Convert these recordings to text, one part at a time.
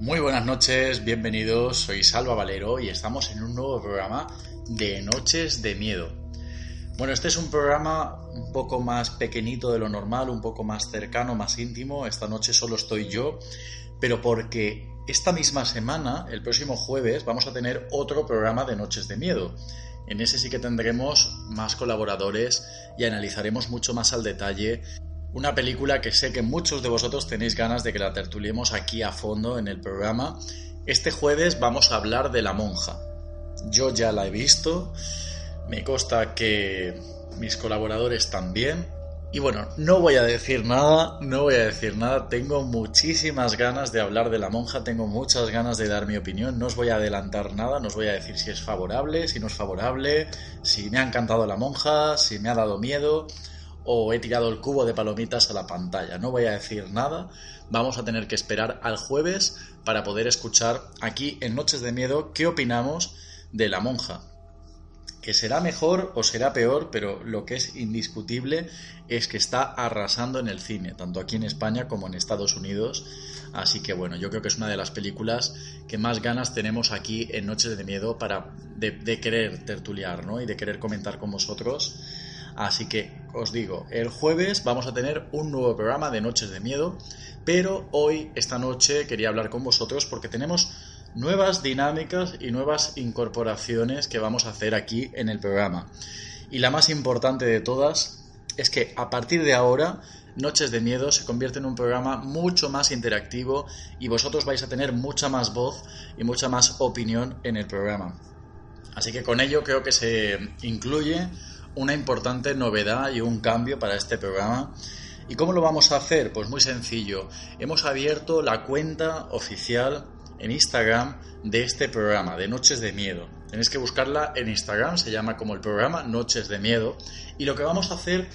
Muy buenas noches, bienvenidos, soy Salva Valero y estamos en un nuevo programa de Noches de Miedo. Bueno, este es un programa un poco más pequeñito de lo normal, un poco más cercano, más íntimo. Esta noche solo estoy yo, pero porque esta misma semana, el próximo jueves, vamos a tener otro programa de Noches de Miedo. En ese sí que tendremos más colaboradores y analizaremos mucho más al detalle una película que sé que muchos de vosotros tenéis ganas de que la tertuliemos aquí a fondo en el programa. Este jueves vamos a hablar de La Monja. Yo ya la he visto, me consta que mis colaboradores también. Y bueno, no voy a decir nada, no voy a decir nada. Tengo muchísimas ganas de hablar de la monja, tengo muchas ganas de dar mi opinión. No os voy a adelantar nada, no os voy a decir si es favorable, si no es favorable, si me ha encantado la monja, si me ha dado miedo o he tirado el cubo de palomitas a la pantalla. No voy a decir nada. Vamos a tener que esperar al jueves para poder escuchar aquí en Noches de Miedo qué opinamos de la monja. Que será mejor o será peor, pero lo que es indiscutible es que está arrasando en el cine, tanto aquí en España como en Estados Unidos. Así que bueno, yo creo que es una de las películas que más ganas tenemos aquí en Noches de Miedo para de, de querer tertuliar, ¿no? Y de querer comentar con vosotros. Así que os digo, el jueves vamos a tener un nuevo programa de Noches de Miedo, pero hoy, esta noche, quería hablar con vosotros porque tenemos nuevas dinámicas y nuevas incorporaciones que vamos a hacer aquí en el programa. Y la más importante de todas es que a partir de ahora Noches de Miedo se convierte en un programa mucho más interactivo y vosotros vais a tener mucha más voz y mucha más opinión en el programa. Así que con ello creo que se incluye una importante novedad y un cambio para este programa. ¿Y cómo lo vamos a hacer? Pues muy sencillo. Hemos abierto la cuenta oficial en Instagram de este programa, de Noches de Miedo. Tenéis que buscarla en Instagram, se llama como el programa Noches de Miedo. Y lo que vamos a hacer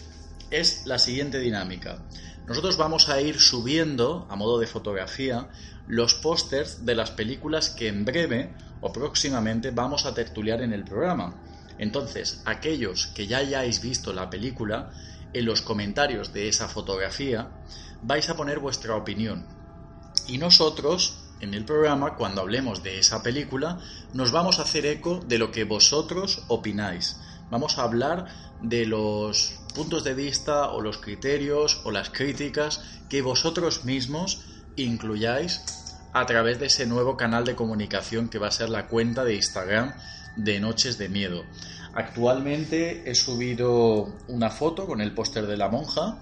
es la siguiente dinámica. Nosotros vamos a ir subiendo, a modo de fotografía, los pósters de las películas que en breve o próximamente vamos a tertuliar en el programa. Entonces, aquellos que ya hayáis visto la película, en los comentarios de esa fotografía vais a poner vuestra opinión. Y nosotros, en el programa, cuando hablemos de esa película, nos vamos a hacer eco de lo que vosotros opináis. Vamos a hablar de los puntos de vista o los criterios o las críticas que vosotros mismos incluyáis a través de ese nuevo canal de comunicación que va a ser la cuenta de Instagram de Noches de Miedo. Actualmente he subido una foto con el póster de la monja,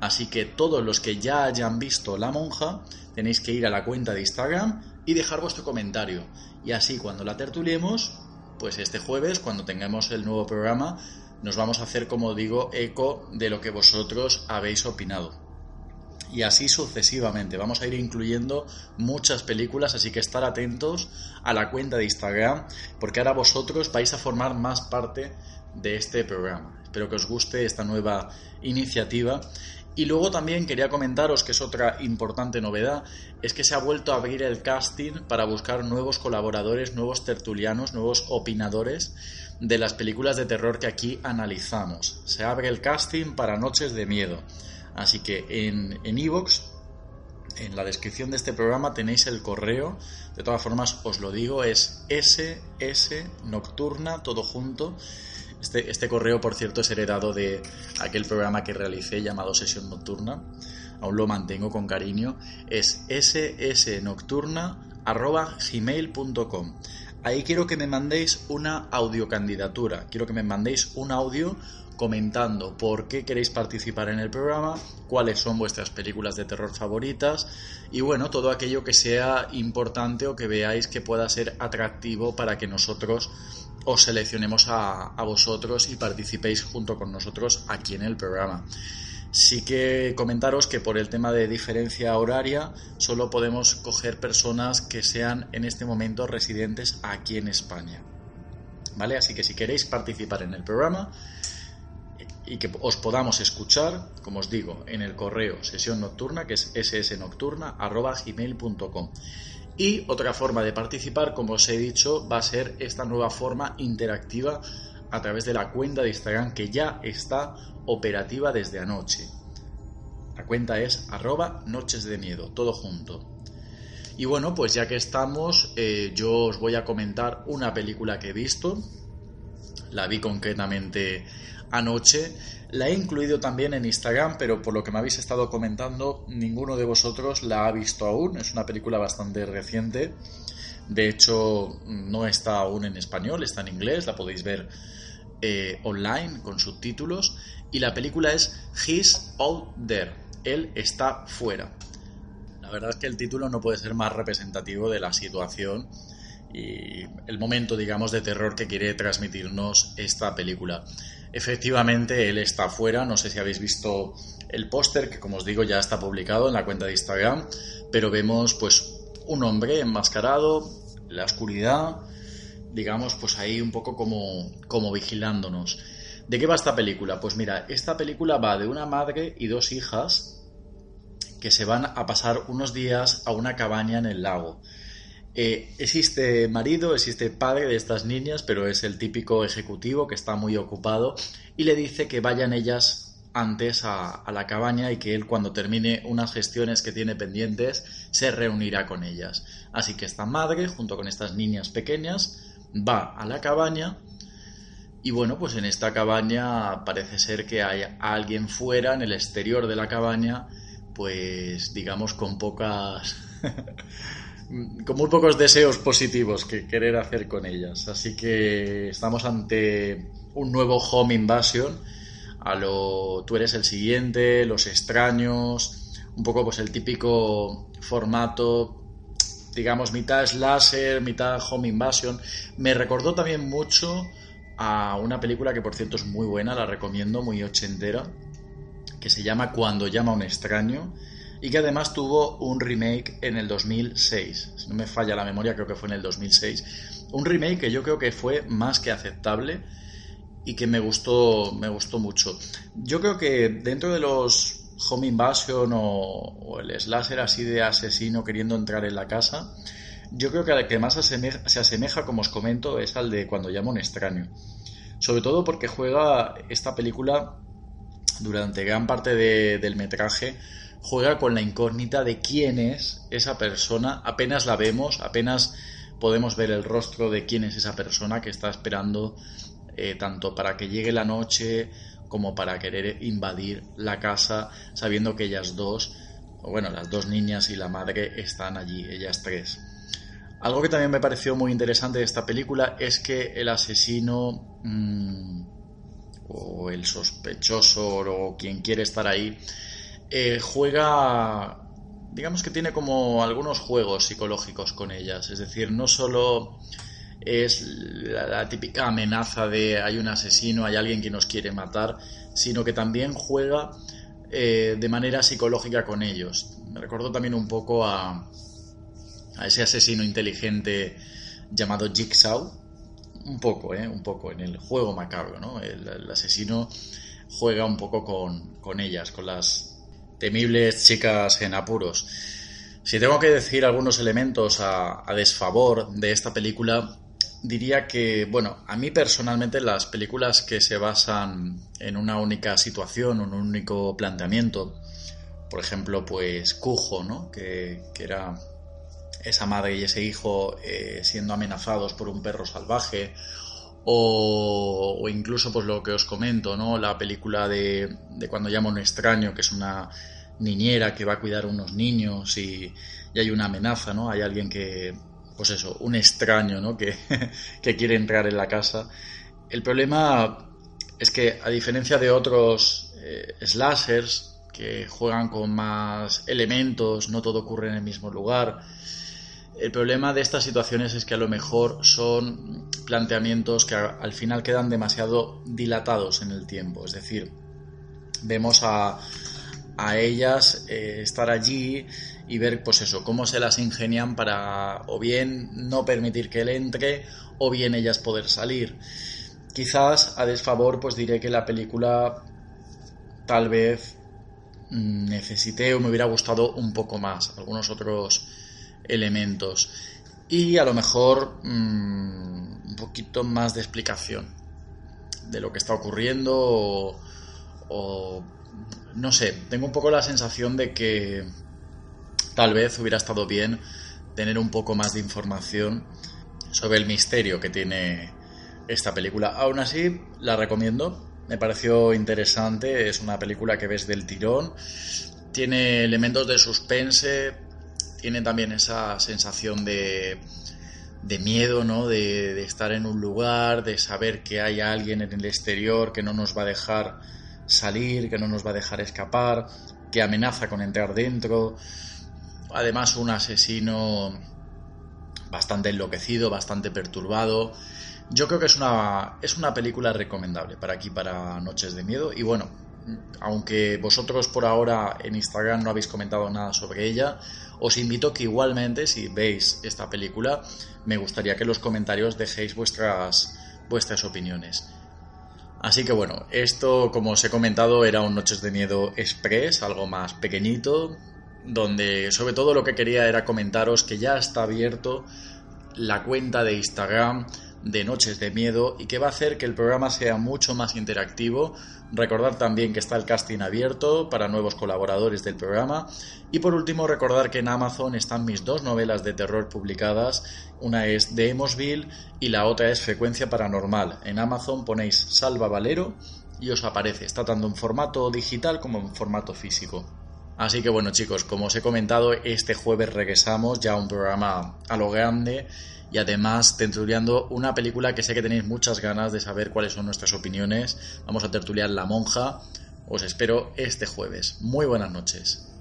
así que todos los que ya hayan visto la monja tenéis que ir a la cuenta de Instagram y dejar vuestro comentario. Y así cuando la tertuliemos, pues este jueves, cuando tengamos el nuevo programa, nos vamos a hacer, como digo, eco de lo que vosotros habéis opinado y así sucesivamente. Vamos a ir incluyendo muchas películas, así que estar atentos a la cuenta de Instagram, porque ahora vosotros vais a formar más parte de este programa. Espero que os guste esta nueva iniciativa. Y luego también quería comentaros que es otra importante novedad, es que se ha vuelto a abrir el casting para buscar nuevos colaboradores, nuevos tertulianos, nuevos opinadores de las películas de terror que aquí analizamos. Se abre el casting para Noches de Miedo. Así que en en, en la descripción de este programa tenéis el correo. De todas formas, os lo digo, es SS Nocturna, todo junto. Este, este correo, por cierto, es heredado de aquel programa que realicé llamado Sesión Nocturna. Aún lo mantengo con cariño. Es ssnocturna.gmail.com. Ahí quiero que me mandéis una audiocandidatura. Quiero que me mandéis un audio comentando por qué queréis participar en el programa, cuáles son vuestras películas de terror favoritas y bueno, todo aquello que sea importante o que veáis que pueda ser atractivo para que nosotros os seleccionemos a, vosotros y participéis junto con nosotros aquí en el programa. Sí que comentaros que por el tema de diferencia horaria solo podemos coger personas que sean en este momento residentes aquí en España. ¿Vale? Así que si queréis participar en el programa y que os podamos escuchar, como os digo, en el correo sesión nocturna, que es ssnocturna.gmail.com. Y otra forma de participar, como os he dicho, va a ser esta nueva forma interactiva a través de la cuenta de Instagram que ya está operativa desde anoche. La cuenta es arroba noches de miedo, todo junto. Y bueno, pues ya que estamos, eh, yo os voy a comentar una película que he visto. La vi concretamente anoche. La he incluido también en Instagram, pero por lo que me habéis estado comentando, ninguno de vosotros la ha visto aún. Es una película bastante reciente. De hecho, no está aún en español, está en inglés, la podéis ver eh, online con subtítulos. Y la película es He's Out There. Él está fuera. La verdad es que el título no puede ser más representativo de la situación y el momento, digamos, de terror que quiere transmitirnos esta película. Efectivamente, él está fuera, no sé si habéis visto el póster, que como os digo ya está publicado en la cuenta de Instagram, pero vemos pues un hombre enmascarado, la oscuridad, digamos, pues ahí un poco como, como vigilándonos. ¿De qué va esta película? Pues mira, esta película va de una madre y dos hijas que se van a pasar unos días a una cabaña en el lago. Eh, existe marido, existe padre de estas niñas, pero es el típico ejecutivo que está muy ocupado y le dice que vayan ellas antes a, a, la cabaña y que él cuando termine unas gestiones que tiene pendientes se reunirá con ellas. Así que esta madre, junto con estas niñas pequeñas, va a la cabaña y bueno, pues en esta cabaña parece ser que hay alguien fuera, en el exterior de la cabaña, pues digamos con pocas... con muy pocos deseos positivos que querer hacer con ellas. Así que estamos ante un nuevo home invasion. A lo tú eres el siguiente, los extraños, un poco pues el típico formato digamos, mitad slasher, mitad home invasion. Me recordó también mucho a una película que por cierto es muy buena, la recomiendo, muy ochentera, que se llama Cuando llama un extraño y que además tuvo un remake en el 2006. Si no me falla la memoria, creo que fue en el 2006. Un remake que yo creo que fue más que aceptable y que me gustó, me gustó mucho. Yo creo que dentro de los home invasion o, el slasher así de asesino queriendo entrar en la casa, yo creo que al que más se asemeja, como os comento, es al de cuando llama un extraño. Sobre todo porque juega esta película durante gran parte del metraje, juega con la incógnita de quién es esa persona. Apenas la vemos, apenas podemos ver el rostro de quién es esa persona que está esperando eh, tanto para que llegue la noche como para querer invadir la casa sabiendo que ellas dos, o bueno, las dos niñas y la madre están allí, ellas tres. Algo que también me pareció muy interesante de esta película es que el asesino mmm, o el sospechoso o quien quiere estar ahí eh, juega, digamos que tiene como algunos juegos psicológicos con ellas, es decir, no solo es la, típica amenaza de hay un asesino, hay alguien que nos quiere matar, sino que también juega eh, de manera psicológica con ellos. Me recordó también un poco a, a ese asesino inteligente llamado Jigsaw, un poco, ¿eh? un poco en el juego macabro, ¿no? El, asesino juega un poco con, con, ellas, con las temibles chicas en apuros. Si tengo que decir algunos elementos a, desfavor de esta película, diría que, bueno, a mí personalmente las películas que se basan en una única situación, un único planteamiento, por ejemplo, pues Cujo, ¿no? Que, era esa madre y ese hijo eh, siendo amenazados por un perro salvaje, o, o, incluso pues lo que os comento, ¿no? La película de, de Cuando llama un extraño, que es una niñera que va a cuidar a unos niños y, y hay una amenaza, ¿no? Hay alguien que, pues eso, un extraño, ¿no? Que, que quiere entrar en la casa. El problema es que, a diferencia de otros eh, que juegan con más elementos, no todo ocurre en el mismo lugar, el problema de estas situaciones es que a lo mejor son planteamientos que al final quedan demasiado dilatados en el tiempo. Es decir, vemos a, a ellas eh, estar allí y ver pues eso, cómo se las ingenian para o bien no permitir que él entre o bien ellas poder salir. Quizás a desfavor pues diré que la película tal vez mm, necesité o me hubiera gustado un poco más, algunos otros elementos y a lo mejor mm, un poquito más de explicación de lo que está ocurriendo o no sé, tengo un poco la sensación de que tal vez hubiera estado bien tener un poco más de información sobre el misterio que tiene esta película. Aún así, la recomiendo. Me pareció interesante. Es una película que ves del tirón. Tiene elementos de suspense. Tiene también esa sensación de, de miedo, ¿no? De, de estar en un lugar, de saber que hay alguien en el exterior que no nos va a dejar salir, que no nos va a dejar escapar, que amenaza con entrar dentro. Además, un asesino bastante enloquecido, bastante perturbado. Yo creo que es una, es una película recomendable para aquí, para Noches de Miedo. Y bueno, aunque vosotros por ahora en Instagram no habéis comentado nada sobre ella, os invito que igualmente, si veis esta película, me gustaría que en los comentarios dejéis vuestras, vuestras opiniones. Así que bueno, esto, como os he comentado, era un Noches de Miedo Express, algo más pequeñito, donde sobre todo lo que quería era comentaros que ya está abierto la cuenta de Instagram de Noches de Miedo y que va a hacer que el programa sea mucho más interactivo. Recordar también que está el casting abierto para nuevos colaboradores del programa. Y por último, recordar que en Amazon están mis dos novelas de terror publicadas. Una es de Emosville y la otra es Frecuencia Paranormal. En Amazon ponéis Salva Valero y os aparece, está tanto en formato digital como en formato físico. Así que bueno chicos, como os he comentado, este jueves regresamos ya a un programa a lo grande y además tertuliando una película que sé que tenéis muchas ganas de saber cuáles son nuestras opiniones. Vamos a tertuliar La Monja. Os espero este jueves. Muy buenas noches.